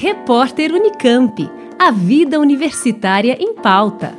Repórter Unicamp. A vida universitária em pauta.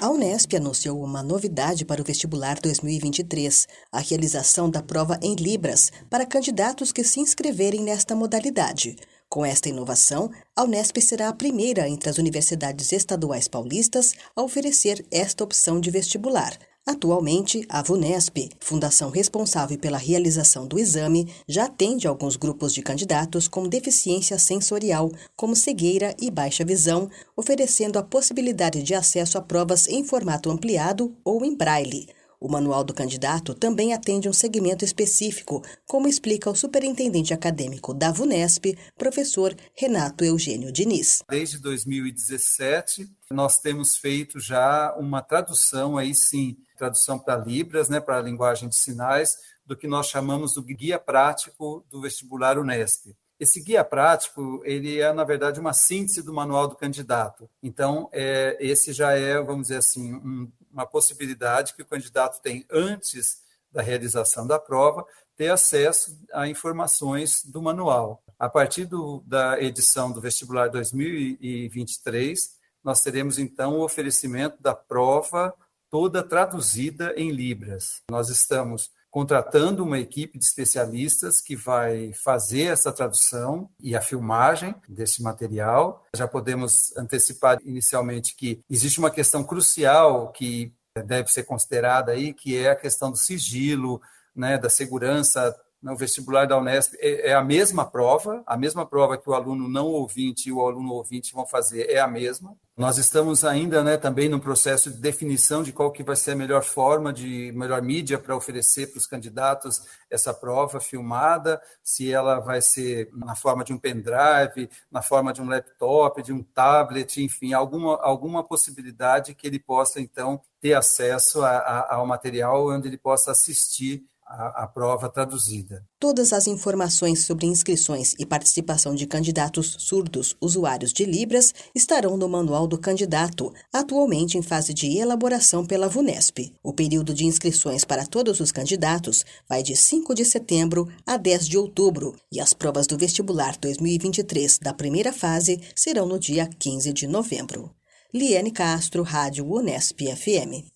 A Unesp anunciou uma novidade para o vestibular 2023, a realização da prova em Libras para candidatos que se inscreverem nesta modalidade. Com esta inovação, a Unesp será a primeira entre as universidades estaduais paulistas a oferecer esta opção de vestibular. Atualmente, a VUNESP, fundação responsável pela realização do exame, já atende alguns grupos de candidatos com deficiência sensorial, como cegueira e baixa visão, oferecendo a possibilidade de acesso a provas em formato ampliado ou em braille. O manual do candidato também atende um segmento específico, como explica o superintendente acadêmico da VUNESP, professor Renato Eugênio Diniz. Desde 2017, nós temos feito já uma tradução, aí sim, tradução para Libras, né, para a linguagem de sinais, do que nós chamamos do guia prático do vestibular Unesp. Esse guia prático, ele é, na verdade, uma síntese do manual do candidato. Então, é, esse já é, vamos dizer assim, um, uma possibilidade que o candidato tem antes da realização da prova, ter acesso a informações do manual. A partir do, da edição do vestibular 2023, nós teremos então o oferecimento da prova toda traduzida em Libras. Nós estamos contratando uma equipe de especialistas que vai fazer essa tradução e a filmagem desse material. Já podemos antecipar inicialmente que existe uma questão crucial que deve ser considerada aí, que é a questão do sigilo, né, da segurança no vestibular da Unesp é, é, a mesma prova, a mesma prova que o aluno não ouvinte e o aluno ouvinte vão fazer é a mesma. Nós estamos ainda né, também no processo de definição de qual que vai ser a melhor forma, de melhor mídia para oferecer para os candidatos essa prova filmada, se ela vai ser na forma de um pendrive, na forma de um laptop, de um tablet, enfim, alguma, alguma possibilidade que ele possa, então, ter acesso a, a, ao material onde ele possa assistir a, a, prova traduzida. Todas as informações sobre inscrições e participação de candidatos surdos usuários de Libras estarão no Manual do Candidato, atualmente em fase de elaboração pela VUNESP. O período de inscrições para todos os candidatos vai de 5 de setembro a 10 de outubro e as provas do vestibular 2023 da primeira fase serão no dia 15 de novembro. Liane Castro, Rádio Unesp FM.